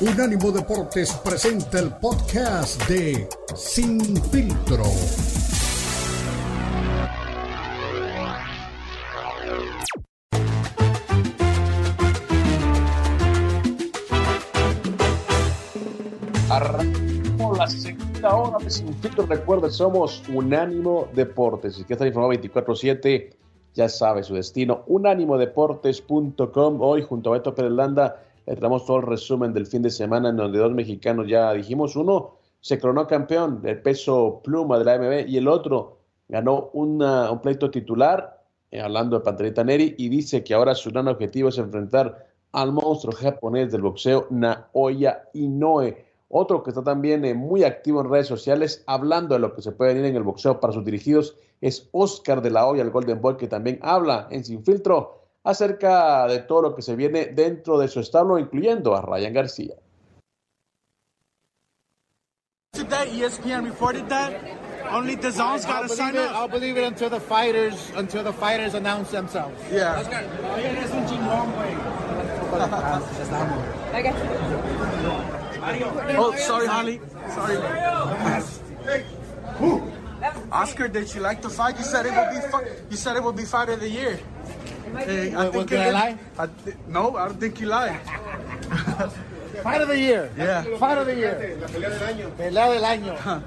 Unánimo Deportes presenta el podcast de Sin Filtro. Arrancamos la segunda hora de Sin Filtro. Recuerda, somos Unánimo Deportes. Si quieres estar informado 24-7, ya sabe su destino. Unánimodeportes.com. Hoy, junto a Beto Pérez Landa, le todo el resumen del fin de semana en donde dos mexicanos ya dijimos. Uno se coronó campeón del peso pluma de la AMB y el otro ganó una- un pleito titular, eh, hablando de Panterita Neri, y dice que ahora su gran objetivo es enfrentar al monstruo japonés del boxeo, Naoya Inoue. Otro que está también eh, muy activo en redes sociales, hablando de lo que se puede venir en el boxeo para sus dirigidos, es Oscar de la Hoya, el Golden Boy, que también habla en Sin Filtro acerca de todo lo que se viene dentro de su establo, incluyendo a Ryan García. Today, ESPN reported that only the zones got I'll to believe, sign it, up. I'll believe it until the fighters until the fighters announce themselves. Yeah. Oh, sorry, Holly. Sorry. Oscar, did you like the fight? You said it would be. You said it would be fight of the year. Hey, What- what, did I lie? I thi- no, I don't think you lied. Fight of the year. Yeah. Fight of the year. Pelea del año.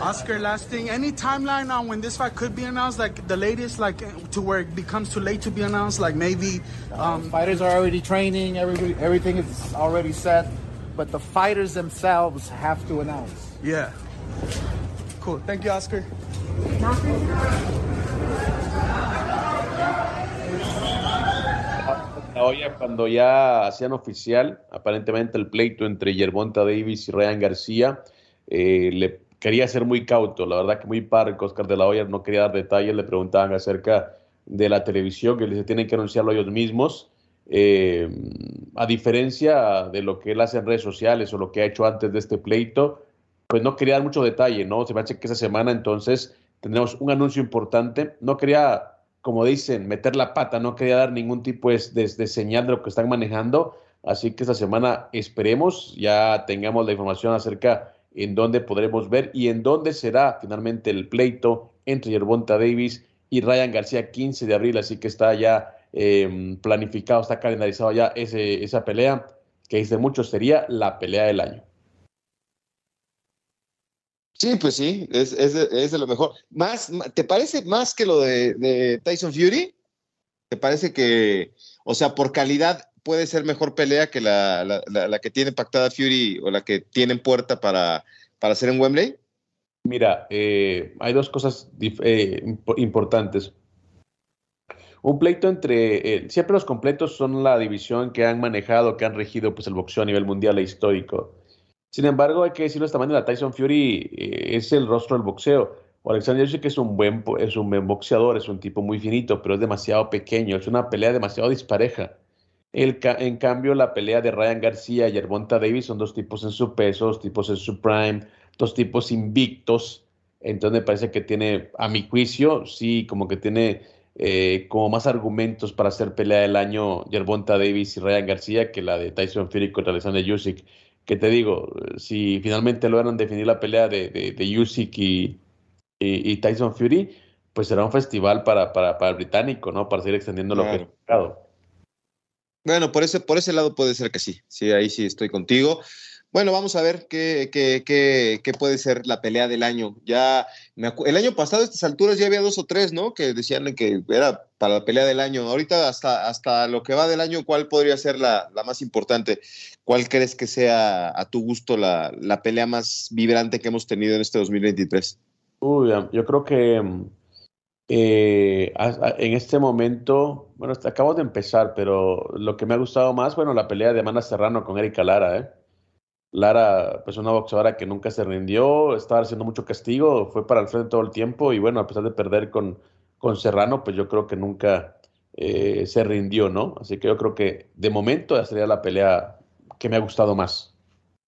Oscar, last thing, any timeline on when this fight could be announced? Like the latest, like to where it becomes too late to be announced? Like maybe. Um, Fighters are already training. Everybody, everything is already set. But the fighters themselves have to announce. yeah. Cool. Thank you, Oscar. Oye, cuando ya hacían oficial, aparentemente el pleito entre Yerbonta Davis y Ryan García, eh, le quería ser muy cauto, la verdad que muy parco, Oscar de la Hoya no quería dar detalles, le preguntaban acerca de la televisión, que les tienen que anunciarlo ellos mismos, eh, a diferencia de lo que él hace en redes sociales o lo que ha hecho antes de este pleito, pues no quería dar mucho detalle, ¿no? Se me hace que esa semana entonces tendremos un anuncio importante, no quería como dicen, meter la pata, no quería dar ningún tipo de, de- señal de lo que están manejando, así que esta semana esperemos, ya tengamos la información acerca en dónde podremos ver y en dónde será finalmente el pleito entre Yerbonta Davis y Ryan García 15 de abril, así que está ya eh, planificado, está calendarizado ya ese, esa pelea, que dice muchos sería la pelea del año. Sí, pues sí, es, es, de, es de lo mejor. Más, ¿Te parece más que lo de, Tyson Fury? ¿Te parece que, o sea, por calidad puede ser mejor pelea que la, la, que tiene pactada Fury o la que tiene en puerta para, para hacer en Wembley? Mira, eh, hay dos cosas eh, impo- importantes. Un pleito entre, eh, siempre los completos son la división que han manejado, que han regido pues, el boxeo a nivel mundial e histórico. Sin embargo, hay que decirlo de esta manera, Tyson Fury eh, es el rostro del boxeo. Alexander Usyk es un buen, es un buen boxeador, es un tipo muy finito, pero es demasiado pequeño, es una pelea demasiado dispareja. El en cambio, la pelea de Ryan García y Yerbonta Davis son dos tipos en su peso, dos tipos en su prime, dos tipos invictos. Entonces me parece que tiene, a mi juicio, sí, como que tiene eh, como más argumentos para hacer pelea del año Yerbonta Davis y Ryan García que la de Tyson Fury contra Alexander Usyk. Que te digo, si finalmente logran definir la pelea de, de, de Usyk y, y, y Tyson Fury, pues será un festival para, para, para el británico, ¿no? Para seguir extendiendo lo que es Claro. el mercado. Bueno, por ese, por ese lado puede ser que sí. Sí, ahí sí estoy contigo. Bueno, vamos a ver qué, qué, qué, qué puede ser la pelea del año. Ya me el año pasado a estas alturas ya había dos o tres, ¿no? Que decían que era para la pelea del año. Ahorita hasta, hasta lo que va del año, ¿cuál podría ser la, la más importante? ¿Cuál crees que sea a tu gusto la, la pelea más vibrante que hemos tenido en este 2023? Uy, yo creo que mm, eh, en este momento, bueno, acabamos de empezar, pero lo que me ha gustado más, bueno, la pelea de Amanda Serrano con Erika Lara, ¿eh? Lara, pues una boxeadora que nunca se rindió, estaba haciendo mucho castigo, fue para el frente todo el tiempo y bueno, a pesar de perder con, con Serrano, pues yo creo que nunca eh, se rindió, ¿no? Así que yo creo que de momento esa sería la pelea que me ha gustado más.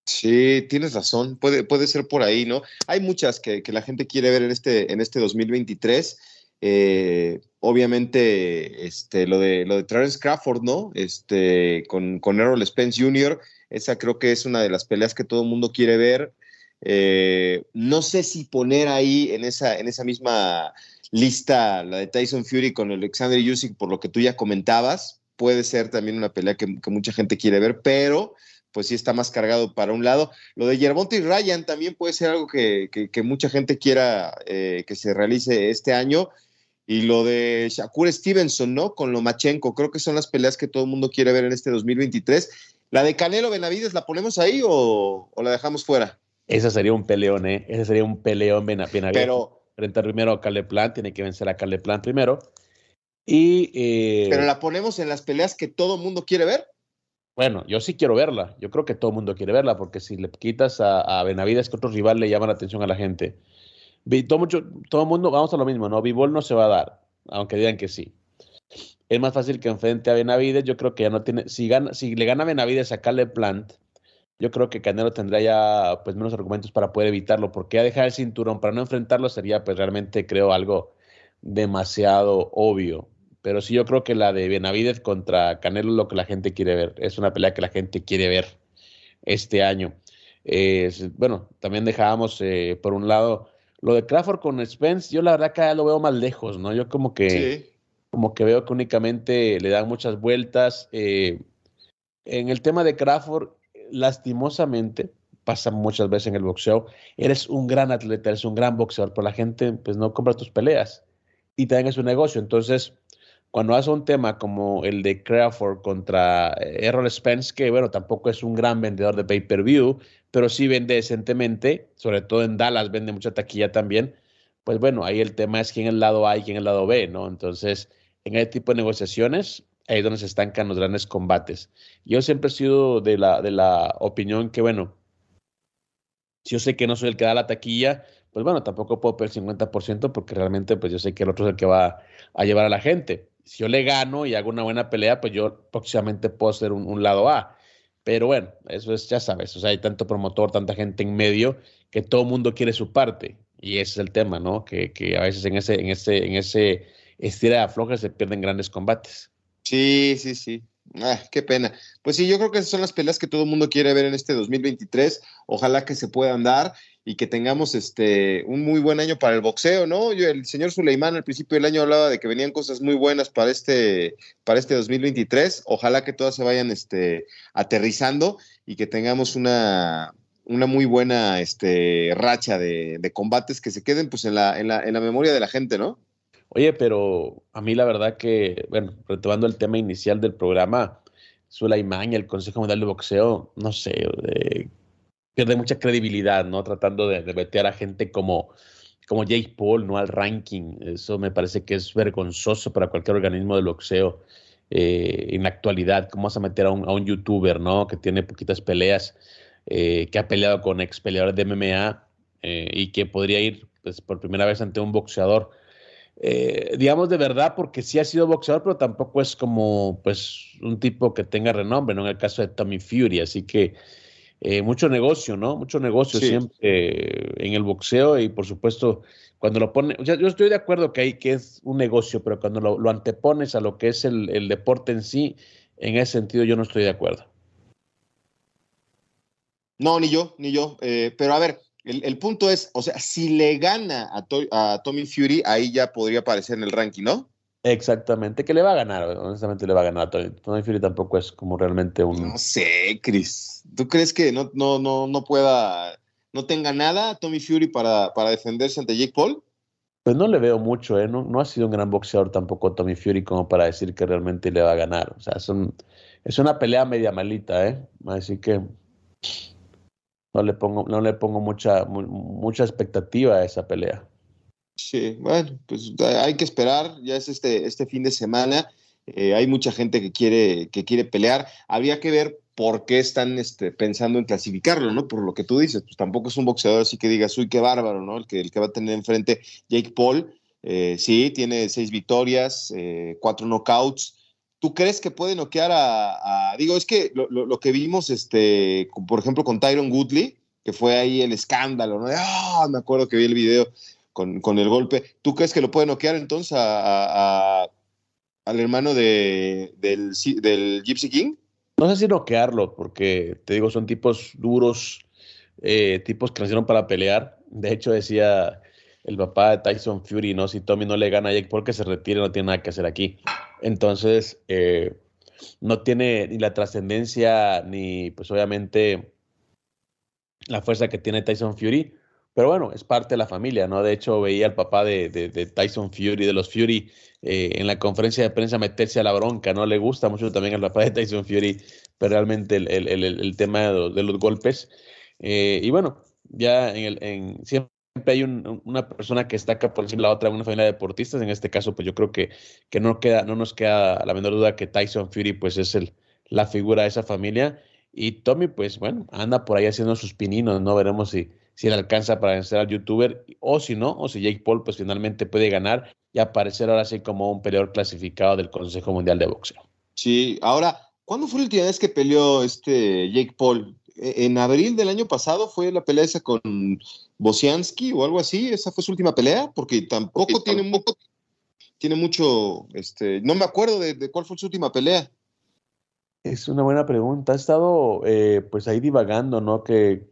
Sí, tienes razón, puede, puede ser por ahí, ¿no? Hay muchas que, que la gente quiere ver en este, en este 2023. Eh, obviamente, este, lo de lo de Terence Crawford, ¿no? Este, con, con Errol Spence Jr., esa creo que es una de las peleas que todo el mundo quiere ver. Eh, no sé si poner ahí en esa, en esa misma lista la de Tyson Fury con Alexander Usyk, por lo que tú ya comentabas, puede ser también una pelea que, que mucha gente quiere ver, pero pues sí está más cargado para un lado. Lo de Yerbonte y Ryan también puede ser algo que, que, mucha gente quiera eh, que se realice este año. Y lo de Shakur Stevenson, ¿no? Con Lomachenko, creo que son las peleas que todo el mundo quiere ver en este 2023. ¿La de Canelo Benavides la ponemos ahí o, o la dejamos fuera? Ese sería un peleón, ¿eh? Ese sería un peleón Benavides. Pero, Frente primero a Caleplan, tiene que vencer a Caleplan primero. Y, eh, Pero la ponemos en las peleas que todo el mundo quiere ver. Bueno, yo sí quiero verla. Yo creo que todo el mundo quiere verla, porque si le quitas a, Benavides, que otro rival le llama la atención a la gente. Todo, mucho, todo el mundo, vamos a lo mismo, ¿no? Bivol no se va a dar, aunque digan que sí. Es más fácil que enfrente a Benavides. Yo creo que ya no tiene. Si, gana, si le gana Benavides a Caleb Plant, yo creo que Canelo tendría ya pues menos argumentos para poder evitarlo, porque a dejar el cinturón para no enfrentarlo sería pues realmente creo algo demasiado obvio. Pero sí, yo creo que la de Benavides contra Canelo es lo que la gente quiere ver. Es una pelea que la gente quiere ver este año. bueno, también dejábamos eh, por un lado lo de Crawford con Spence. Yo la verdad que lo veo más lejos, ¿no? Yo como que, como que veo que únicamente le dan muchas vueltas. Eh, en el tema de Crawford, lastimosamente, pasa muchas veces en el boxeo, eres un gran atleta, eres un gran boxeador, pero la gente pues no compra tus peleas y también es un negocio. Entonces, cuando hace un tema como el de Crawford contra eh, Errol Spence, que bueno, tampoco es un gran vendedor de pay-per-view, pero sí vende decentemente, sobre todo en Dallas vende mucha taquilla también, pues bueno, ahí el tema es quién es el lado A y quién es el lado B, ¿no? Entonces, en ese tipo de negociaciones, ahí es donde se estancan los grandes combates. Yo siempre he sido de la, de la opinión que, bueno, si yo sé que no soy el que da la taquilla, pues bueno, tampoco puedo perder el 50% porque realmente pues yo sé que el otro es el que va a llevar a la gente si yo le gano y hago una buena pelea, pues yo próximamente puedo ser un, lado A. Pero bueno, eso es, ya sabes, o sea, hay tanto promotor, tanta gente en medio, que todo el mundo quiere su parte. Y ese es el tema, ¿no? Que, que a veces en ese, en ese, en ese estira de afloja se pierden grandes combates. Sí, sí, sí. Ah, qué pena. Pues sí, yo creo que esas son las peleas que todo el mundo quiere ver en este 2023. Ojalá que se puedan dar y que tengamos este un muy buen año para el boxeo, ¿no? Yo, el señor Suleimán al principio del año hablaba de que venían cosas muy buenas para este para este 2023. Ojalá que todas se vayan este aterrizando y que tengamos una una muy buena este racha de, combates que se queden pues en la, en la, en la memoria de la gente, ¿no? Oye, pero a mí la verdad que, bueno, retomando el tema inicial del programa, y el Consejo Mundial de Boxeo, no sé, eh, pierde mucha credibilidad, ¿no? Tratando de, de meter a gente como, como Jake Paul, ¿no? Al ranking. Eso me parece que es vergonzoso para cualquier organismo de boxeo. Eh, en la actualidad, ¿cómo vas a meter a un, a un youtuber, ¿no? Que tiene poquitas peleas, eh, que ha peleado con ex peleadores de MMA eh, y que podría ir pues, por primera vez ante un boxeador. Digamos de verdad, porque sí ha sido boxeador, pero tampoco es como pues un tipo que tenga renombre, ¿no? En el caso de Tommy Fury, así que eh, mucho negocio, ¿no? Mucho negocio siempre eh, en el boxeo y por supuesto cuando lo pone, yo estoy de acuerdo que, hay, que es un negocio, pero cuando lo, antepones a lo que es el, deporte en sí, en ese sentido yo no estoy de acuerdo. No, ni yo, ni yo. Eh, pero a ver, el, punto es, o sea, si le gana a, a Tommy Fury, ahí ya podría aparecer en el ranking, ¿no? Exactamente, que le va a ganar, honestamente le va a ganar a Tony. Tony Fury tampoco es como realmente un... No sé, Chris. ¿Tú crees que no, no, no, no pueda, no tenga nada Tommy Fury para, para defenderse ante Jake Paul? Pues no le veo mucho, ¿eh? No, no, ha sido un gran boxeador tampoco Tommy Fury como para decir que realmente le va a ganar. O sea, es, es una pelea media malita, ¿eh? Así que no le pongo, no le pongo mucha, mucha expectativa a esa pelea. Sí, bueno, pues hay que esperar, ya es este, este fin de semana, eh, hay mucha gente que quiere, que quiere pelear, habría que ver por qué están este, pensando en clasificarlo, ¿no? Por lo que tú dices, pues tampoco es un boxeador así que digas, uy, qué bárbaro, ¿no? El que, el que va a tener enfrente Jake Paul, eh, sí, tiene seis victorias, eh, cuatro knockouts, ¿Tú crees que puede noquear a, digo, es que lo, lo, que vimos, este, por ejemplo, con Tyron Woodley, que fue ahí el escándalo, ¿no? Ah, me acuerdo que vi el video con, con, el golpe. ¿Tú crees que lo puede noquear entonces al hermano de, del, del Gypsy King? No sé si noquearlo, porque te digo, son tipos duros, eh, tipos que nacieron para pelear. De hecho, decía el papá de Tyson Fury, ¿no? Si Tommy no le gana a Jake Paul, que se retire, no tiene nada que hacer aquí. Entonces, eh, no tiene ni la trascendencia, ni pues obviamente la fuerza que tiene Tyson Fury. Pero bueno, es parte de la familia, ¿no? De hecho, veía al papá de, de, Tyson Fury, de los Fury, eh, en la conferencia de prensa meterse a la bronca, ¿no? Le gusta mucho también al papá de Tyson Fury, pero realmente el, el, el, el tema de los, golpes. Eh, y bueno, ya en el, en, siempre hay una persona que destaca por encima de la otra, una familia de deportistas. En este caso, pues yo creo que, que no, queda, no nos queda la menor duda que Tyson Fury, pues es el, la figura de esa familia. Y Tommy, pues bueno, anda por ahí haciendo sus pininos, ¿no? Veremos si si le alcanza para vencer al youtuber, o si no, o si Jake Paul pues finalmente puede ganar y aparecer ahora sí como un peleador clasificado del Consejo Mundial de Boxeo. Sí, ahora, ¿cuándo fue la última vez que peleó este Jake Paul? ¿E-, ¿En abril del año pasado fue la pelea esa con Bosiansky o algo así? ¿Esa fue su última pelea? Porque tampoco tiene mucho, tiene mucho, este, no me acuerdo de, cuál fue su última pelea. Es una buena pregunta. Ha estado eh, pues ahí divagando, ¿no? Que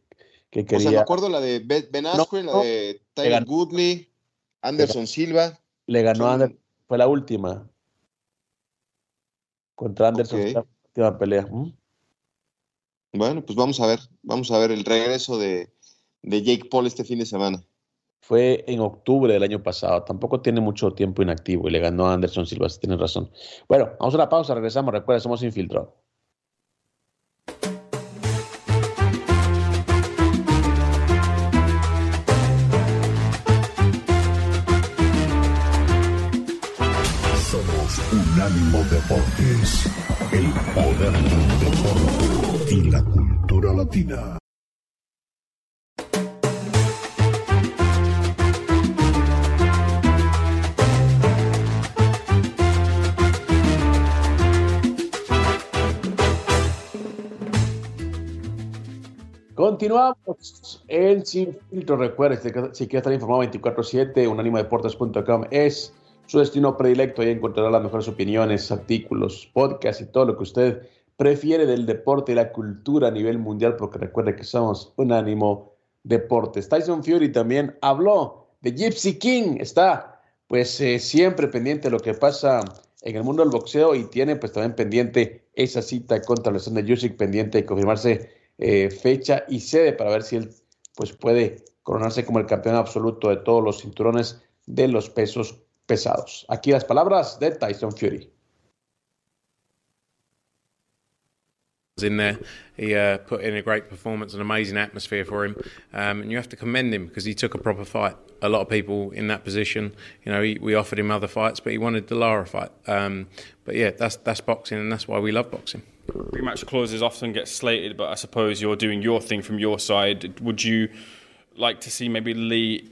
o sea, me acuerdo la de Ben Askren, la de Tyler Goodley, Anderson Silva. Le ganó a Anderson, fue la última. Contra Anderson, la última pelea. Bueno, pues vamos a ver, vamos a ver el regreso de, de Jake Paul este fin de semana. Fue en octubre del año pasado, tampoco tiene mucho tiempo inactivo y le ganó a Anderson Silva, si tienes razón. Bueno, vamos a una pausa, regresamos, recuerda, somos infiltrados. Unánimo Deportes, el poder del deporte y la cultura latina. Continuamos en Sin Filtro. Recuerda, si quieres estar informado 24-7, unánimodeportes.com es su destino predilecto. Ahí encontrará las mejores opiniones, artículos, podcasts y todo lo que usted prefiere del deporte y la cultura a nivel mundial, porque recuerde que somos un ánimo deportes. Tyson Fury también habló de Gypsy King. Está pues eh, siempre pendiente de lo que pasa en el mundo del boxeo y tiene pues también pendiente esa cita contra la de Usyk, pendiente de confirmarse eh, fecha y sede para ver si él pues puede coronarse como el campeón absoluto de todos los cinturones de los pesos pesados. Aquí las palabras de Tyson Fury. In there. He uh, put in a great performance, an amazing atmosphere for him, um, and you have to commend him because he took a proper fight. A lot of people in that position, you know, he, we offered him other fights, but he wanted the Lara fight. Um, but yeah, that's that's boxing, and that's why we love boxing. Rematch clauses often get slated, but I suppose you're doing your thing from your side. Would you like to see maybe Lee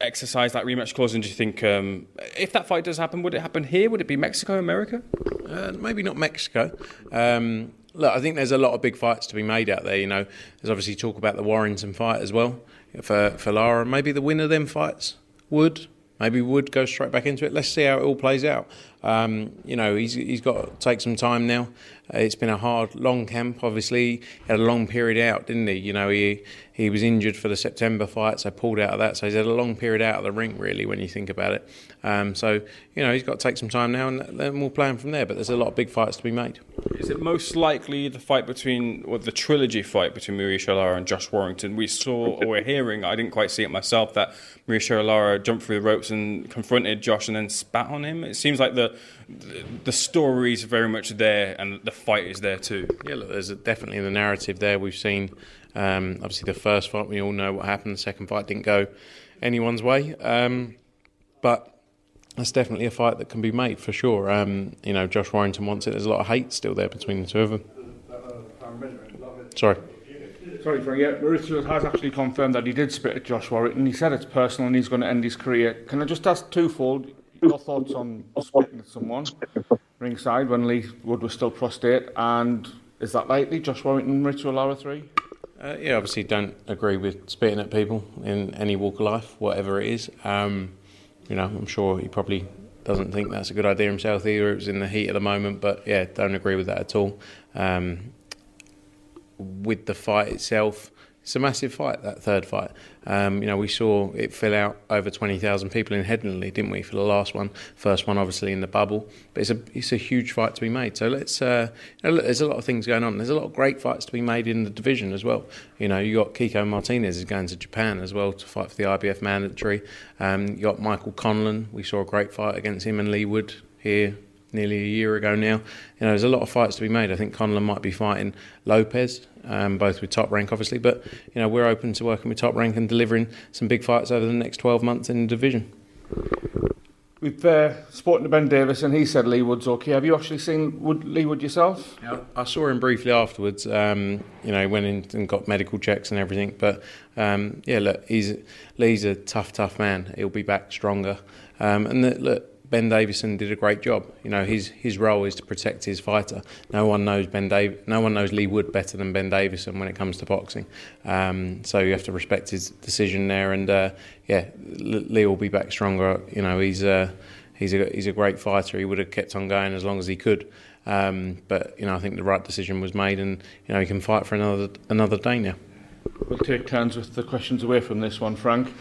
exercise that rematch clause? And do you think um, if that fight does happen, would it happen here? Would it be Mexico, America? Uh, maybe not Mexico. Um, look, I think there's a lot of big fights to be made out there. You know, there's obviously talk about the Warrington fight as well for for Lara. Maybe the winner of them fights would maybe would go straight back into it. Let's see how it all plays out. Um, you know, he's he's got to take some time now. Uh, it's been a hard, long camp. Obviously, he had a long period out, didn't he? You know, he he was injured for the September fight, so pulled out of that. So he's had a long period out of the ring, really, when you think about it. Um, so you know, he's got to take some time now, and then we'll him from there. But there's a lot of big fights to be made. Is it most likely the fight between, or the trilogy fight between Mauricio Lara and Josh Warrington? We saw, or we're hearing, I didn't quite see it myself, that Mauricio Lara jumped through the ropes and confronted Josh and then spat on him. It seems like the the story is very much there, and the fight is there too. Yeah, look, there's definitely the narrative there. We've seen um, obviously the first fight. We all know what happened. The second fight didn't go anyone's way, um, but that's definitely a fight that can be made for sure. Um, you know, Josh Warrington wants it. There's a lot of hate still there between the two of them. Sorry. Sorry, Frank. Yeah, Mauricio has actually confirmed that he did spit at Josh Warrington. He said it's personal and he's going to end his career. Can I just ask twofold? Your thoughts on spitting at someone ringside when Lee Wood was still prostate, and is that likely? Josh Warrington, Ritual Lara 3? Uh, yeah, obviously don't agree with spitting at people in any walk of life, whatever it is. Um, you know, I'm sure he probably doesn't think that's a good idea himself either. It was in the heat of the moment, but yeah, don't agree with that at all. Um, with the fight itself, it's a massive fight, that third fight. Um, you know, we saw it fill out over 20,000 people in Headingley, didn't we, for the last one? First one, obviously, in the bubble. But it's a, it's a huge fight to be made. So let's, uh, you know, there's a lot of things going on. There's a lot of great fights to be made in the division as well. You know, you got Kiko Martinez is going to Japan as well to fight for the IBF mandatory. Um, you got Michael Conlan. We saw a great fight against him and Leigh Wood here nearly a year ago now. You know, there's a lot of fights to be made. I think Conlan might be fighting Lopez, um, both with top rank, obviously. But you know, we're open to working with top rank and delivering some big fights over the next 12 months in the division. We've uh, spoken to Ben Davis, and he said Lee Wood's okay. Have you actually seen Wood, Leigh Wood yourself? Yeah, I saw him briefly afterwards. Um, you know, went in and got medical checks and everything. But um, yeah, look, he's Leigh's a tough, tough man. He'll be back stronger. Um, and the, look, Ben Davison did a great job. You know, his his role is to protect his fighter. No one knows Ben Dav- no one knows Leigh Wood better than Ben Davison when it comes to boxing. Um, so you have to respect his decision there. And uh, yeah, Leigh will be back stronger. You know, he's uh, he's a he's a great fighter. He would have kept on going as long as he could. Um, but you know, I think the right decision was made, and you know, he can fight for another another day now. We'll take turns with the questions away from this one, Frank.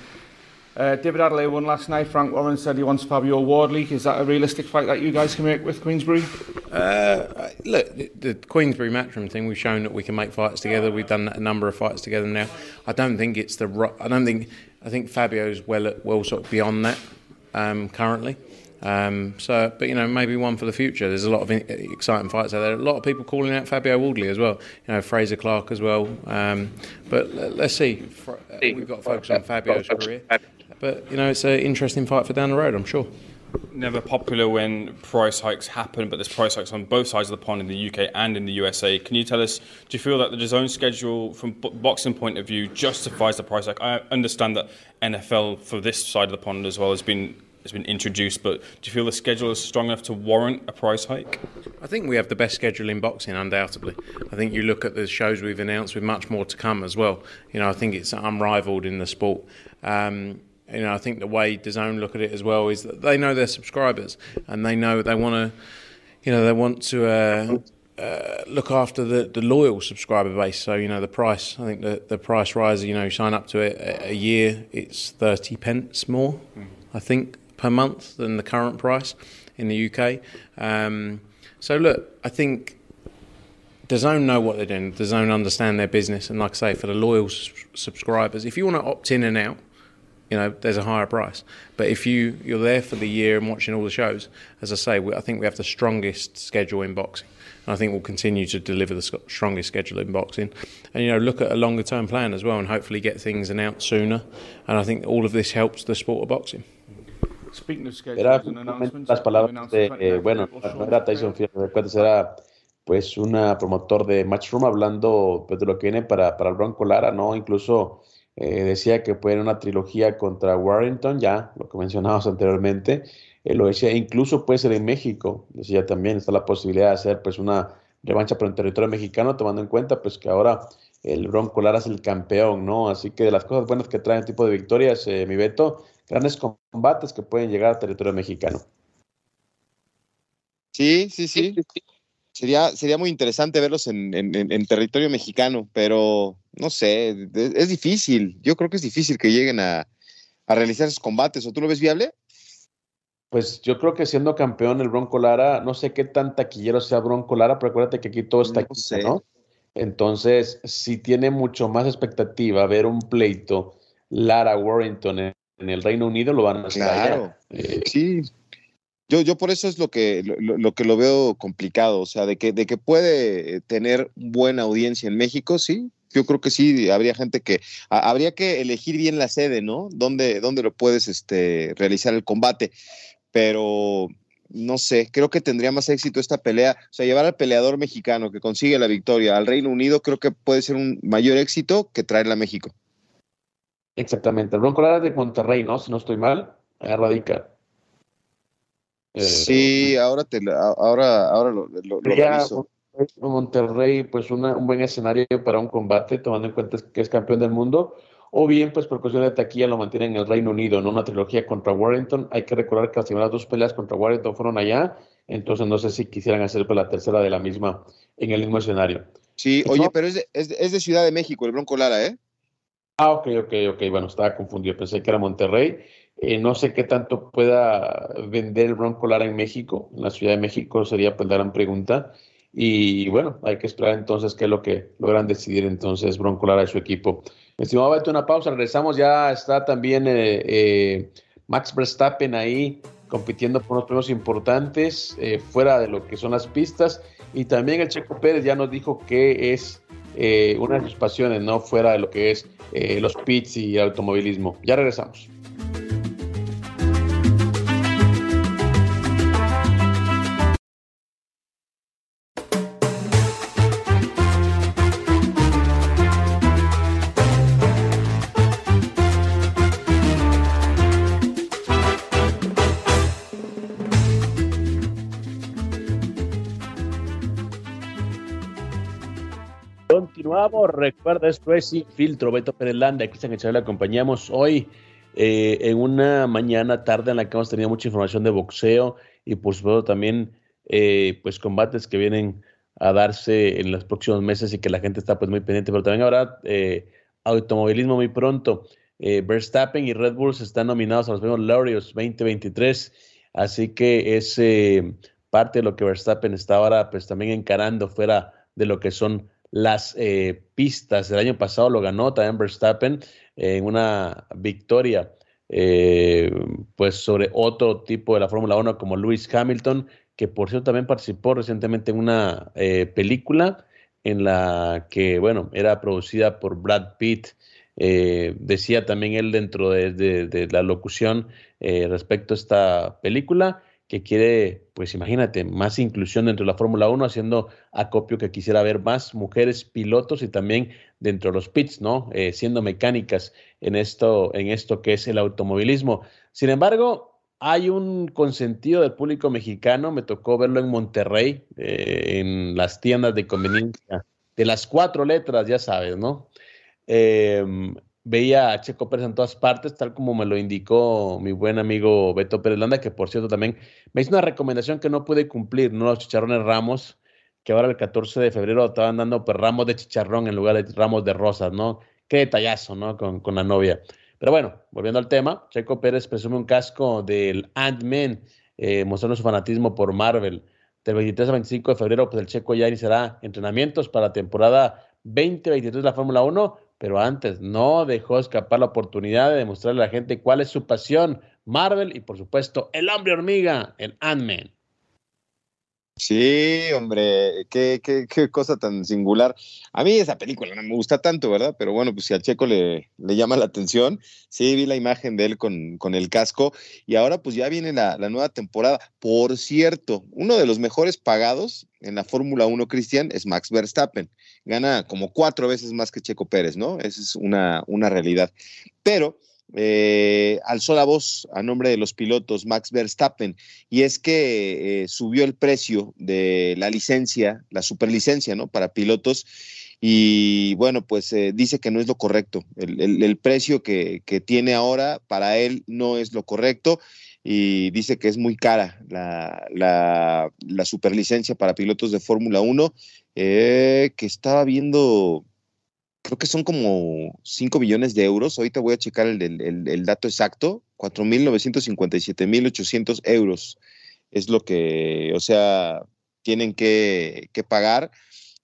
Uh, David Adelaide won last night. Frank Warren said he wants Fabio Wardley. Is that a realistic fight that you guys can make with Queensbury? Uh, look, the, the Queensbury Matchroom thing. We've shown that we can make fights together. We've done a number of fights together now. I don't think it's the. I don't think. I think Fabio's well, well, sort of beyond that um, currently. Um, so, but you know, maybe one for the future. There's a lot of exciting fights out there. A lot of people calling out Fabio Wardley as well. You know, Frazer Clarke as well. Um, but let's see. We've got to focus on Fabio's career. But you know, it's an interesting fight for down the road. I'm sure. Never popular when price hikes happen, but there's price hikes on both sides of the pond in the UK and in the USA. Can you tell us? Do you feel that the zone schedule, from boxing point of view, justifies the price hike? I understand that NFL for this side of the pond as well has been has been introduced, but do you feel the schedule is strong enough to warrant a price hike? I think we have the best schedule in boxing, undoubtedly. I think you look at the shows we've announced with much more to come as well. You know, I think it's unrivaled in the sport. Um, you know, I think the way DAZN look at it as well is that they know their subscribers and they know they want to, you know, they want to uh, uh, look after the, the loyal subscriber base. So you know, the price. I think the the price rises. You know, you sign up to it a, a year, it's thirty pence more, mm. I think, per month than the current price in the UK. Um, so look, I think DAZN know what they're doing. DAZN understand their business, and like I say, for the loyal subscribers, if you want to opt in and out you know, there's a higher price. But if you you're there for the year and watching all the shows, as I say, we, I think we have the strongest schedule in boxing. And I think we'll continue to deliver the strongest schedule in boxing, and you know, look at a longer term plan as well, and hopefully get things announced sooner. And I think all of this helps the sport of boxing. Speaking of schedules and announcements, las palabras de, eh, bueno, no era Tyson Fury, era pues una promotor de Matchroom hablando pues, de lo que viene para, para el Bronco Lara, ¿no? Incluso eh, decía que puede una trilogía contra Warrington, ya lo que mencionábamos anteriormente. Eh, lo decía, incluso puede ser en México. Decía también, está la posibilidad de hacer pues una revancha por el territorio mexicano, tomando en cuenta pues que ahora el Bronco Lara es el campeón, ¿no? Así que de las cosas buenas que trae el tipo de victorias, eh, mi Beto, grandes combates que pueden llegar al territorio mexicano. Sí, sí, sí. Sería, sería muy interesante verlos en, en territorio mexicano, pero no sé, es, difícil. Yo creo que es difícil que lleguen a, realizar esos combates. ¿O tú lo ves viable? Pues yo creo que siendo campeón el Bronco Lara, no sé qué tan taquillero sea Bronco Lara, pero acuérdate que aquí todo está aquí, ¿no? Entonces, si tiene mucho más expectativa ver un pleito Lara Warrington en, el Reino Unido, lo van a hacer. Claro, eh, sí. Yo, yo por eso es lo que lo, que lo veo complicado, o sea, de que, de que puede tener buena audiencia en México, sí, yo creo que sí, habría gente que, habría que elegir bien la sede, ¿no? ¿Dónde, lo puedes este, realizar el combate? Pero no sé, creo que tendría más éxito esta pelea, o sea, llevar al peleador mexicano que consigue la victoria al Reino Unido, creo que puede ser un mayor éxito que traerla a México. Exactamente, el Bronco Lara de Monterrey, ¿no? Si no estoy mal, radica. Sí, ahora te ahora, ahora lo, lo, reviso Monterrey, pues un buen escenario para un combate, tomando en cuenta que es campeón del mundo, o bien, pues por cuestión de taquilla lo mantienen en el Reino Unido, en una trilogía contra Warrington. Hay que recordar que las primeras dos peleas contra Warrington fueron allá, entonces no sé si quisieran hacer pues, la tercera de la misma en el mismo escenario. Sí, oye, pero es de, es, de, Ciudad de México, el Bronco Lara, ¿eh? Ah, ok, ok, ok, bueno, estaba confundido, pensé que era Monterrey. Eh, no sé qué tanto pueda vender el Bronco Lara en México, en la Ciudad de México sería pues la gran pregunta. Y bueno, hay que esperar entonces qué es lo que logran decidir entonces Bronco Lara y su equipo. Estimado Beto, una pausa, regresamos, ya está también eh, eh, Max Verstappen ahí compitiendo por unos premios importantes eh, fuera de lo que son las pistas y también el Checo Pérez ya nos dijo que es una de sus pasiones, no fuera de lo que es los pits y el automovilismo. Ya regresamos. Continuamos, recuerda, esto es Sin Filtro, Beto Pérez Landa, Cristian Echave, le acompañamos hoy eh, en una mañana tarde en la que hemos tenido mucha información de boxeo y por supuesto también eh, pues combates que vienen a darse en los próximos meses y que la gente está pues muy pendiente, pero también habrá eh, automovilismo muy pronto. Verstappen y Red Bull están nominados a los premios Laureus 2023, así que es parte de lo que Verstappen está ahora pues también encarando fuera de lo que son las eh, pistas. El año pasado lo ganó también Verstappen en una victoria eh, pues sobre otro tipo de la Fórmula 1 como Lewis Hamilton, que por cierto también participó recientemente en una eh, película en la que, bueno, era producida por Brad Pitt. decía también él dentro de la locución respecto a esta película que quiere, pues imagínate, más inclusión dentro de la Fórmula 1, haciendo acopio que quisiera ver más mujeres pilotos y también dentro de los pits, ¿no? Eh, siendo mecánicas en esto, en esto que es el automovilismo. Sin embargo, hay un consentido del público mexicano, me tocó verlo en Monterrey, eh, en las tiendas de conveniencia, de las cuatro letras, ya sabes, ¿no? Eh, veía a Checo Pérez en todas partes, tal como me lo indicó mi buen amigo Beto Pérez Landa, que por cierto también me hizo una recomendación que no pude cumplir, ¿no? Los chicharrones ramos, que ahora el 14 de febrero estaban dando pues, ramos de chicharrón en lugar de ramos de rosas, ¿no? Qué detallazo, ¿no? Con, con la novia. Pero bueno, volviendo al tema, Checo Pérez presume un casco del Ant-Man, eh, mostrando su fanatismo por Marvel. Del 23 al 25 de febrero, pues el Checo ya iniciará entrenamientos para la temporada 2023 de la Fórmula 1 pero antes no dejó escapar la oportunidad de demostrarle a la gente cuál es su pasión, Marvel y por supuesto el hombre hormiga, el Ant-Man. Sí, hombre, qué, qué, qué, cosa tan singular. A mí esa película no me gusta tanto, ¿verdad? Pero bueno, pues si a Checo le, le llama la atención, sí vi la imagen de él con, con el casco y ahora pues ya viene la, la, nueva temporada. Por cierto, uno de los mejores pagados en la Fórmula 1, Cristian, es Max Verstappen. Gana como cuatro veces más que Checo Pérez, ¿no? Esa es una, una realidad. Pero eh, alzó la voz a nombre de los pilotos Max Verstappen y es que eh, subió el precio de la licencia, la superlicencia, ¿no? Para pilotos y bueno, pues eh, dice que no es lo correcto. El, precio que, tiene ahora para él no es lo correcto y dice que es muy cara la, la, la superlicencia para pilotos de Fórmula 1, que estaba viendo creo que son como 5 billones de euros. Ahorita voy a checar el, el, el dato exacto. 4.957.800 euros es lo que, o sea, tienen que, pagar.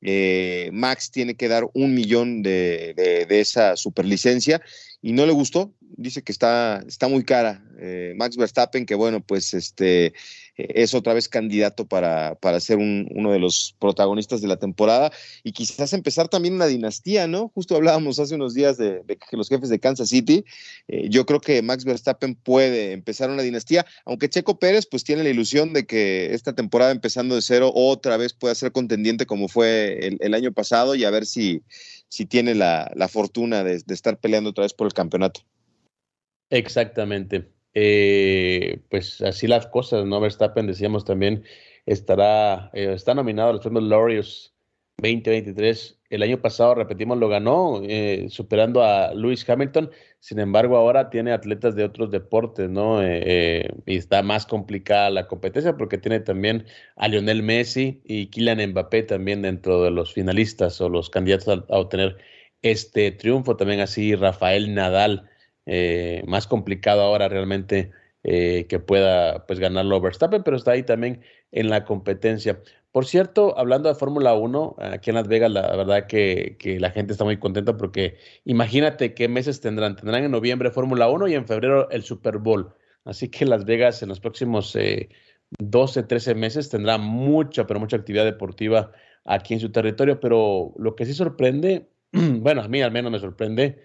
Eh, Max tiene que dar un millón de, de, de, esa superlicencia y no le gustó. Dice que está, está muy cara. Eh, Max Verstappen, que bueno, pues este es otra vez candidato para, para ser un, uno de los protagonistas de la temporada y quizás empezar también una dinastía, ¿no? Justo hablábamos hace unos días de, de los jefes de Kansas City. Eh, yo creo que Max Verstappen puede empezar una dinastía, aunque Checo Pérez pues tiene la ilusión de que esta temporada empezando de cero otra vez pueda ser contendiente como fue el, el año pasado y a ver si, si tiene la, la fortuna de, de estar peleando otra vez por el campeonato. Exactamente. Eh, pues así las cosas, ¿no? Verstappen decíamos también estará, eh, está nominado a los premios Laureus 2023. El año pasado, repetimos, lo ganó, eh, superando a Lewis Hamilton. Sin embargo, ahora tiene atletas de otros deportes, ¿no? Y está más complicada la competencia porque tiene también a Lionel Messi y Kylian Mbappé también dentro de los finalistas o los candidatos a obtener este triunfo. También así Rafael Nadal, más complicado ahora realmente que pueda pues ganarlo Verstappen, pero está ahí también en la competencia. Por cierto, hablando de Fórmula 1, aquí en Las Vegas, la verdad que, que, la gente está muy contenta porque imagínate qué meses tendrán. Tendrán en noviembre Fórmula 1 y en febrero el Super Bowl. Así que Las Vegas en los próximos eh, 12, 13 meses tendrá mucha, pero mucha actividad deportiva aquí en su territorio. Pero lo que sí sorprende, bueno, a mí al menos me sorprende,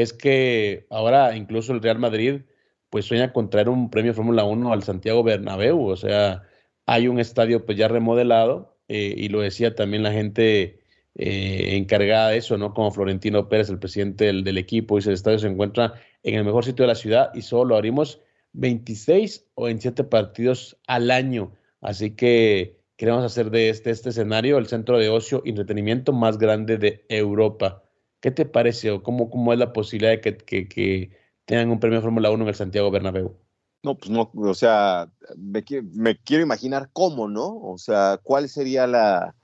es que ahora incluso el Real Madrid pues sueña con traer un premio Fórmula 1 al Santiago Bernabéu. O sea, hay un estadio pues ya remodelado eh, y lo decía también la gente eh, encargada de eso, ¿no? Como Florentino Pérez, el presidente del, equipo, dice el estadio se encuentra en el mejor sitio de la ciudad y solo lo abrimos 26 o 27 partidos al año. Así que queremos hacer de este, este escenario el centro de ocio y entretenimiento más grande de Europa. ¿Qué te parece o cómo, cómo es la posibilidad de que, que, tengan un premio Fórmula 1 en el Santiago Bernabéu? No, pues no, o sea, me, quiero imaginar cómo, ¿no? O sea, cuál sería la,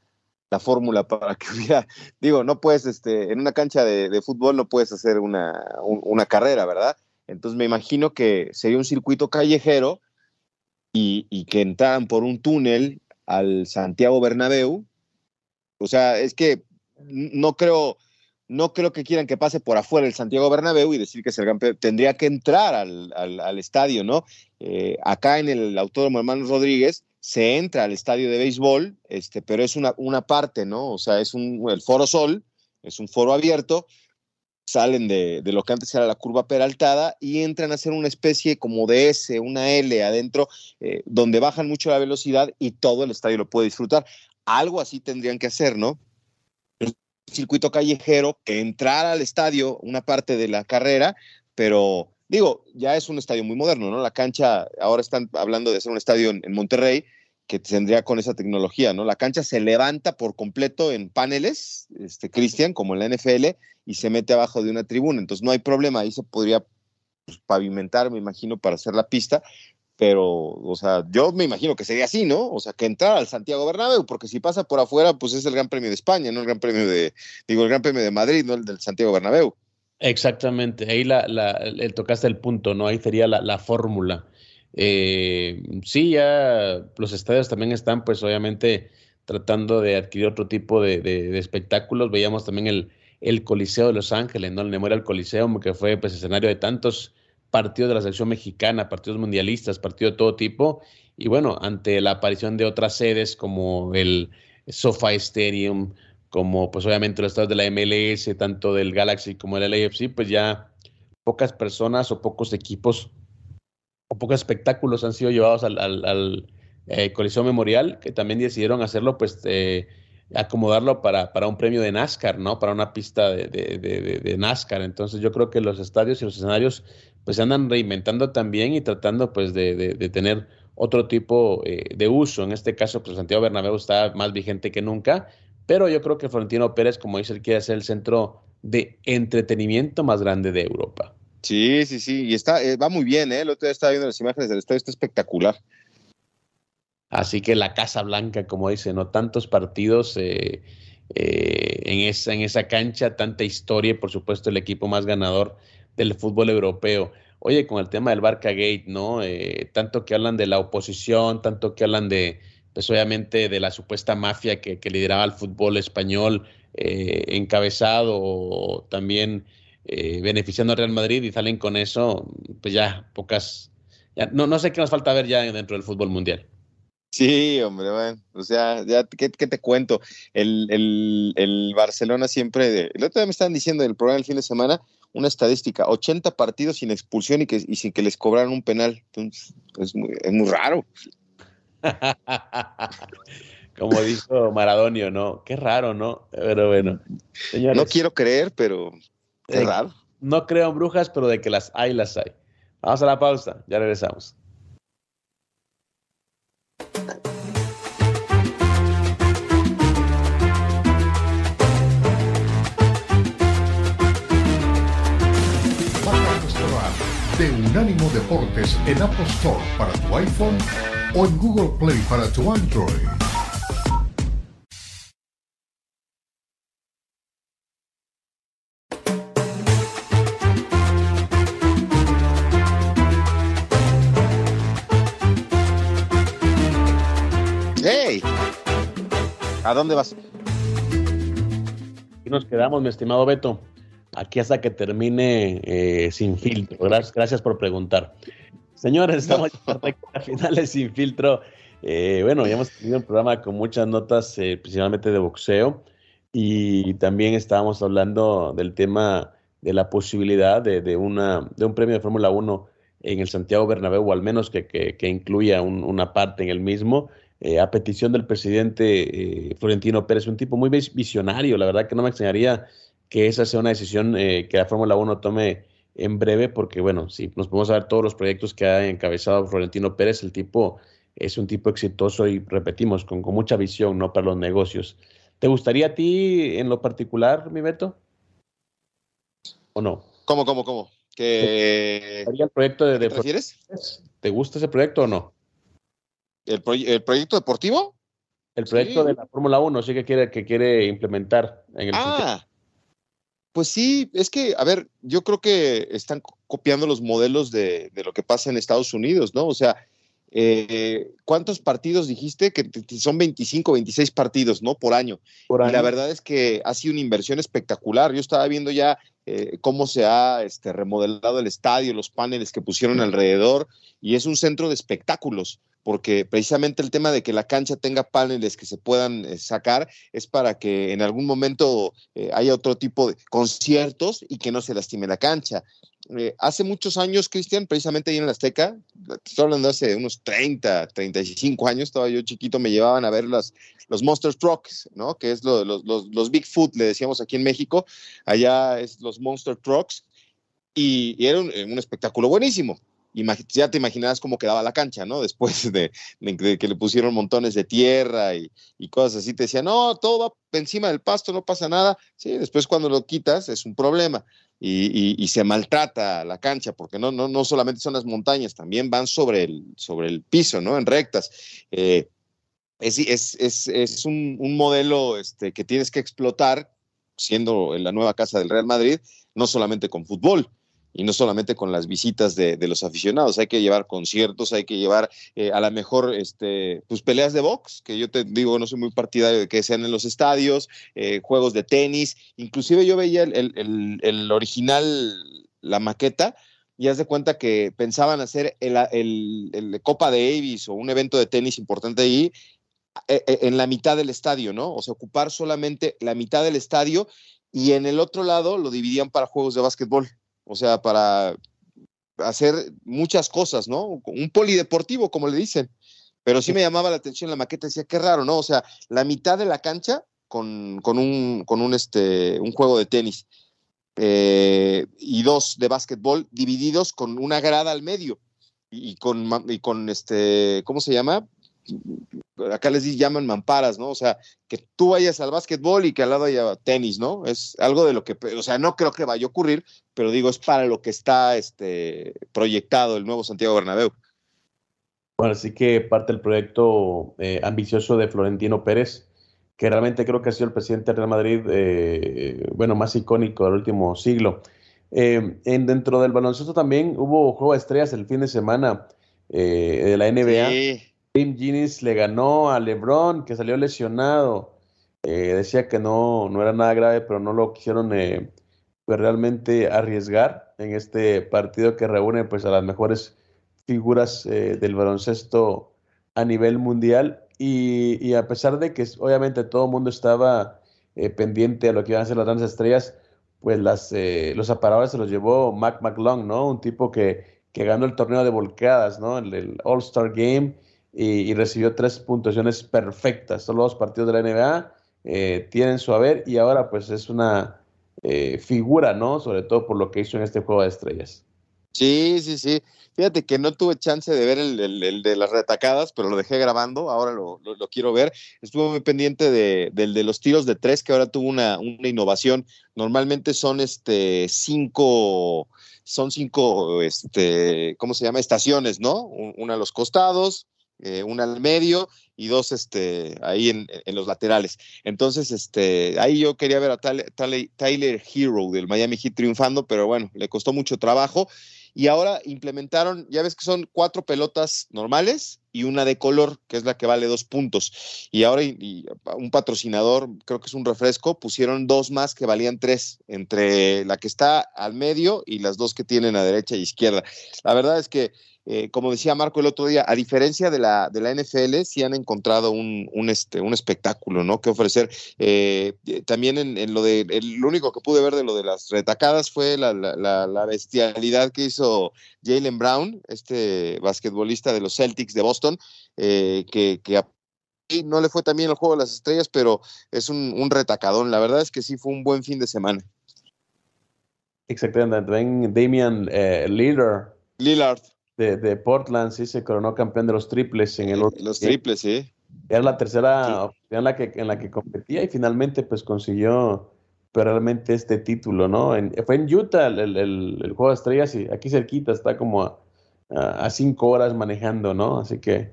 la fórmula para que hubiera, digo, no puedes, este, en una cancha de, de fútbol no puedes hacer una, un, una, carrera, ¿verdad? Entonces me imagino que sería un circuito callejero y, y, que entraran por un túnel al Santiago Bernabéu. O sea, es que no creo, no creo que quieran que pase por afuera el Santiago Bernabéu y decir que es el campeón. Tendría que entrar al, al, estadio, ¿no? Eh, acá en el Autódromo Hermanos Rodríguez se entra al estadio de béisbol, este, pero es una, una parte, ¿no? O sea, es un, el Foro Sol, es un foro abierto, salen de, de, lo que antes era la curva peraltada y entran a hacer una especie como de S, una L adentro, eh, donde bajan mucho la velocidad y todo el estadio lo puede disfrutar. Algo así tendrían que hacer, ¿no? Circuito callejero que entrara al estadio una parte de la carrera, pero digo, ya es un estadio muy moderno, ¿no? La cancha, ahora están hablando de hacer un estadio en, Monterrey que tendría con esa tecnología, ¿no? La cancha se levanta por completo en paneles, este Cristian, como en la NFL, y se mete abajo de una tribuna, entonces no hay problema, ahí se podría pues, pavimentar, me imagino, para hacer la pista, pero, o sea, yo me imagino que sería así, ¿no? O sea, que entrar al Santiago Bernabéu, porque si pasa por afuera, pues es el Gran Premio de España, no el Gran Premio de, digo, el Gran Premio de Madrid, no el del Santiago Bernabéu. Exactamente, ahí la, la, tocaste el punto, ¿no? Ahí sería la, la fórmula. Eh, sí, ya los estadios también están, pues obviamente, tratando de adquirir otro tipo de, de, espectáculos. Veíamos también el, el, Coliseo de Los Ángeles, ¿no? El Memorial Coliseum, que fue pues escenario de tantos partidos de la selección mexicana, partidos mundialistas, partidos de todo tipo. Y bueno, ante la aparición de otras sedes como el SoFi Stadium, como pues obviamente los estados de la MLS, tanto del Galaxy como del LAFC, pues ya pocas personas o pocos equipos o pocos espectáculos han sido llevados al, al, eh, Coliseo Memorial, que también decidieron hacerlo, pues eh, acomodarlo para, para, un premio de NASCAR, ¿no? Para una pista de, de, de, de, NASCAR. Entonces yo creo que los estadios y los escenarios pues se andan reinventando también y tratando pues de, tener otro tipo eh, de uso. En este caso, pues Santiago Bernabéu está más vigente que nunca, pero yo creo que Florentino Pérez, como dice, quiere ser el centro de entretenimiento más grande de Europa. Sí, sí, sí, y está, eh, va muy bien, ¿eh? El otro día estaba viendo las imágenes del estadio, está espectacular. Así que la Casa Blanca, como dice, ¿no? Tantos partidos eh, eh, en, esa, en esa cancha, tanta historia y por supuesto el equipo más ganador del fútbol europeo. Oye, con el tema del Barca Gate, ¿no? Eh, tanto que hablan de la oposición, tanto que hablan de, pues obviamente, de la supuesta mafia que, lideraba el fútbol español, eh, encabezado también eh, beneficiando al Real Madrid y salen con eso, pues ya pocas, ya, no, no sé qué nos falta ver ya dentro del fútbol mundial. Sí, hombre, bueno, o sea, ya, ¿qué, qué te cuento? El, el, el, Barcelona siempre, el otro día me estaban diciendo en el programa del fin de semana, una estadística, 80 partidos sin expulsión y, que, y sin que les cobraran un penal. Entonces, es muy, es muy raro. Como dijo Maradonio, ¿no? Qué raro, ¿no? Pero bueno. Señores, no quiero creer, pero es eh, raro. No creo en brujas, pero de que las hay, las hay. Vamos a la pausa, ya regresamos. Unánimo Deportes en Apple Store para tu iPhone o en Google Play para tu Android. ¡Hey! ¿A dónde vas? Y nos quedamos, mi estimado Beto, aquí hasta que termine eh, sin filtro. Gracias, gracias por preguntar. Señores, estamos a finales sin filtro. Eh, bueno, ya hemos tenido un programa con muchas notas, eh, principalmente de boxeo, y también estábamos hablando del tema de la posibilidad de, de una, de un premio de Fórmula 1 en el Santiago Bernabéu, o al menos que, que, que incluya un, una parte en el mismo. Eh, a petición del presidente Florentino Pérez, un tipo muy visionario, la verdad que no me extrañaría que esa sea una decisión eh, que la Fórmula 1 tome en breve, porque bueno, si nos podemos ver todos los proyectos que ha encabezado Florentino Pérez, el tipo es un tipo exitoso y repetimos, con, con mucha visión, ¿no? Para los negocios. ¿Te gustaría a ti en lo particular, mi Beto? ¿O no? ¿Cómo, cómo, cómo? ¿Que... el proyecto de, de ¿Te refieres? ¿Te gusta ese proyecto o no? ¿El, proy el proyecto deportivo? El proyecto Sí. de la Fórmula 1 sí que quiere, que quiere implementar en el Ah, pues sí, es que, a ver, yo creo que están co- copiando los modelos de, de lo que pasa en Estados Unidos, ¿no? O sea, eh, ¿cuántos partidos dijiste? Que son 25, 26 partidos, ¿no? Por año. por Y la año. verdad es que ha sido una inversión espectacular. Yo estaba viendo ya eh, cómo se ha este, remodelado el estadio, los paneles que pusieron alrededor, y es un centro de espectáculos, porque precisamente el tema de que la cancha tenga paneles que se puedan eh, sacar es para que en algún momento eh, haya otro tipo de conciertos y que no se lastime la cancha. Eh, hace muchos años, Cristian, precisamente ahí en la Azteca, te estoy hablando hace unos 30, 35 años, estaba yo chiquito, me llevaban a ver las, los Monster Trucks, ¿no? Que es lo- los, los, los Bigfoot, le decíamos aquí en México, allá es los Monster Trucks, y, y era un, espectáculo buenísimo. Ya te imaginabas cómo quedaba la cancha, ¿no? Después de, que le pusieron montones de tierra y, cosas así, te decían, no, todo va encima del pasto, no pasa nada. Sí, después cuando lo quitas es un problema y, se maltrata la cancha, porque no, no, no solamente son las montañas, también van sobre el, sobre el piso, ¿no? En rectas. Eh, es, es, es, es un, un modelo este, que tienes que explotar, siendo en la nueva casa del Real Madrid, no solamente con fútbol y no solamente con las visitas de, de los aficionados, hay que llevar conciertos, hay que llevar eh, a lo mejor este, pues peleas de box, que yo te digo, no soy muy partidario de que sean en los estadios, eh, juegos de tenis, inclusive yo veía el, el, el, original, la maqueta, y haz de cuenta que pensaban hacer el, Copa Davis o un evento de tenis importante ahí en la mitad del estadio, ¿no? O sea, ocupar solamente la mitad del estadio y en el otro lado lo dividían para juegos de básquetbol, o sea, para hacer muchas cosas, ¿no? Un polideportivo, como le dicen. Pero sí me llamaba la atención la maqueta, decía, qué raro, ¿no? O sea, la mitad de la cancha con, con un, con un, este, un juego de tenis eh, y dos de básquetbol divididos con una grada al medio y con, y con este, ¿cómo se llama? Acá les llaman mamparas, ¿no? O sea, que tú vayas al básquetbol y que al lado haya tenis, ¿no? Es algo de lo que, o sea, no creo que vaya a ocurrir, pero digo, es para lo que está este, proyectado el nuevo Santiago Bernabéu. Bueno, así que parte del proyecto eh, ambicioso de Florentino Pérez, que realmente creo que ha sido el presidente del Real Madrid, eh, bueno, más icónico del último siglo. Eh, en, dentro del baloncesto también hubo juego de estrellas el fin de semana de la NBA. Sí. Tim Giannis le ganó a LeBron, que salió lesionado. Eh, decía que no, no era nada grave, pero no lo quisieron eh, pues, realmente arriesgar en este partido que reúne pues, a las mejores figuras eh, del baloncesto a nivel mundial. Y, a pesar de que obviamente todo el mundo estaba eh, pendiente de lo que iban a ser las grandes estrellas, pues las, los aparadores se los llevó Mac McClung, ¿no? Un tipo que, que ganó el torneo de volcadas, ¿no? El, el All-Star Game y, recibió tres puntuaciones perfectas. Todos los partidos de la NBA eh, tienen su haber y ahora pues es una eh, figura, ¿no? Sobre todo por lo que hizo en este juego de estrellas. Sí, sí, sí. Fíjate que no tuve chance de ver el, de las retacadas, pero lo dejé grabando, ahora lo, quiero ver. Estuve muy pendiente de, del de los tiros de tres, que ahora tuvo una, una innovación. Normalmente son este cinco, son cinco, este, ¿cómo se llama? Estaciones, ¿no? Una a los costados, eh, una al medio y dos este, ahí en, en, los laterales. Entonces, este, ahí yo quería ver a Tyler, Hero del Miami Heat triunfando, pero bueno, le costó mucho trabajo y ahora implementaron, ya ves que son cuatro pelotas normales y una de color, que es la que vale dos puntos. Y ahora un patrocinador, creo que es un refresco, pusieron dos más que valían tres, entre la que está al medio y las dos que tienen a derecha e izquierda. La verdad es que eh, como decía Marco el otro día, a diferencia de la, de la NFL, sí han encontrado un, un, este, un espectáculo, ¿no? Que ofrecer. Eh, también en, lo de, el, lo único que pude ver de lo de las retacadas fue la, la, la bestialidad que hizo Jalen Brown, este basquetbolista de los Celtics de Boston, eh, que, que no le fue también el juego de las estrellas, pero es un, un retacadón. La verdad es que sí fue un buen fin de semana. Exactamente. También Damian Lillard. Lillard de, Portland, sí, se coronó campeón de los triples en el otro. Los triples, sí. Era la tercera en la que en la que competía y finalmente pues consiguió pero pues, realmente este título, ¿no? fue en Utah el, el, juego de estrellas y aquí cerquita está como a, cinco horas manejando, ¿no? Así que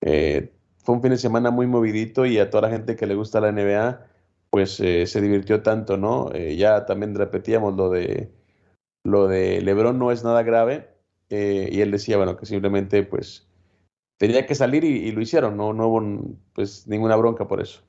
eh, fue un fin de semana muy movidito y a toda la gente que le gusta la NBA pues eh, se divirtió tanto, ¿no? Eh, ya también repetíamos lo de lo de LeBron no es nada grave, eh, y él decía, bueno, que simplemente pues tenía que salir y, lo hicieron, no, no hubo pues ninguna bronca por eso.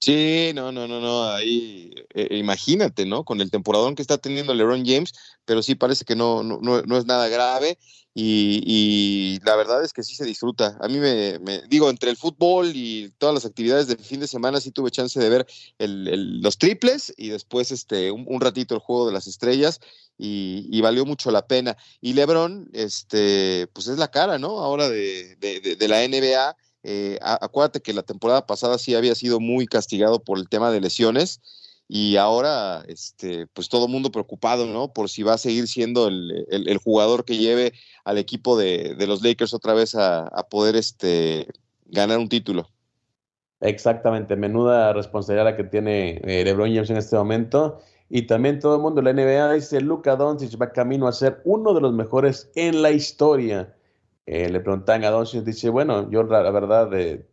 Sí, no, no, no, no, ahí eh, imagínate, ¿no? Con el temporadón que está teniendo LeBron James, pero sí parece que no, no, no es nada grave y, la verdad es que sí se disfruta. A mí me, digo, entre el fútbol y todas las actividades del fin de semana sí tuve chance de ver el, los triples y después este, un, ratito el juego de las estrellas y, valió mucho la pena. Y Lebron, este, pues es la cara, ¿no? Ahora de, de, la NBA. Eh, acuérdate que la temporada pasada sí había sido muy castigado por el tema de lesiones y ahora este pues todo mundo preocupado no por si va a seguir siendo el, el, jugador que lleve al equipo de, de los Lakers otra vez a, a, poder este ganar un título exactamente menuda responsabilidad la que tiene eh, LeBron James en este momento y también todo el mundo la NBA dice Luka Doncic va camino a ser uno de los mejores en la historia eh, le preguntan a Doncic dice bueno yo la, verdad eh,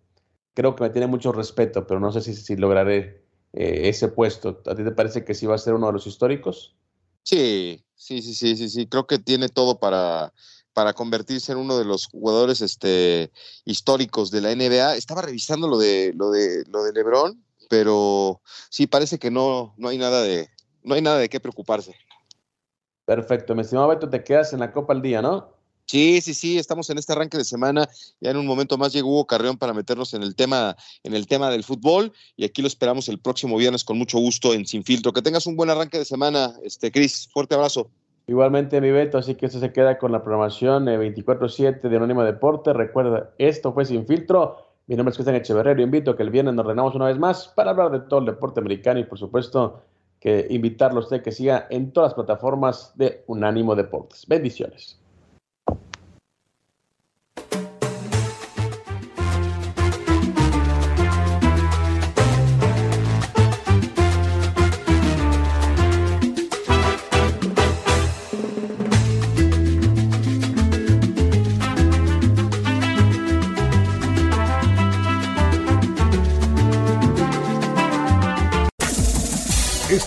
creo que me tiene mucho respeto pero no sé si, si lograré eh, ese puesto. ¿A ti te parece que sí va a ser uno de los históricos? Sí, sí, sí, sí, sí, sí. Creo que tiene todo para, para convertirse en uno de los jugadores este, históricos de la NBA. Estaba revisando lo de, lo de, lo de LeBron, pero sí parece que no, no hay nada de, no hay nada de qué preocuparse. Perfecto, mi estimado Beto, te quedas en la Copa al día, ¿no? Sí, sí, sí, estamos en este arranque de semana. Ya en un momento más llegó Hugo Carrión para meternos en el tema, en el tema del fútbol. Y aquí lo esperamos el próximo viernes con mucho gusto en Sin Filtro. Que tengas un buen arranque de semana, este Cris. Fuerte abrazo. Igualmente, mi Beto, así que eso se queda con la programación 24-7 de Anónimo Deporte. Recuerda, esto fue Sin Filtro. Mi nombre es Cristian Echeverría. Invito a que el viernes nos reunamos una vez más para hablar de todo el deporte americano y, por supuesto, que invitarlo a usted que siga en todas las plataformas de Unánimo Deportes. Bendiciones.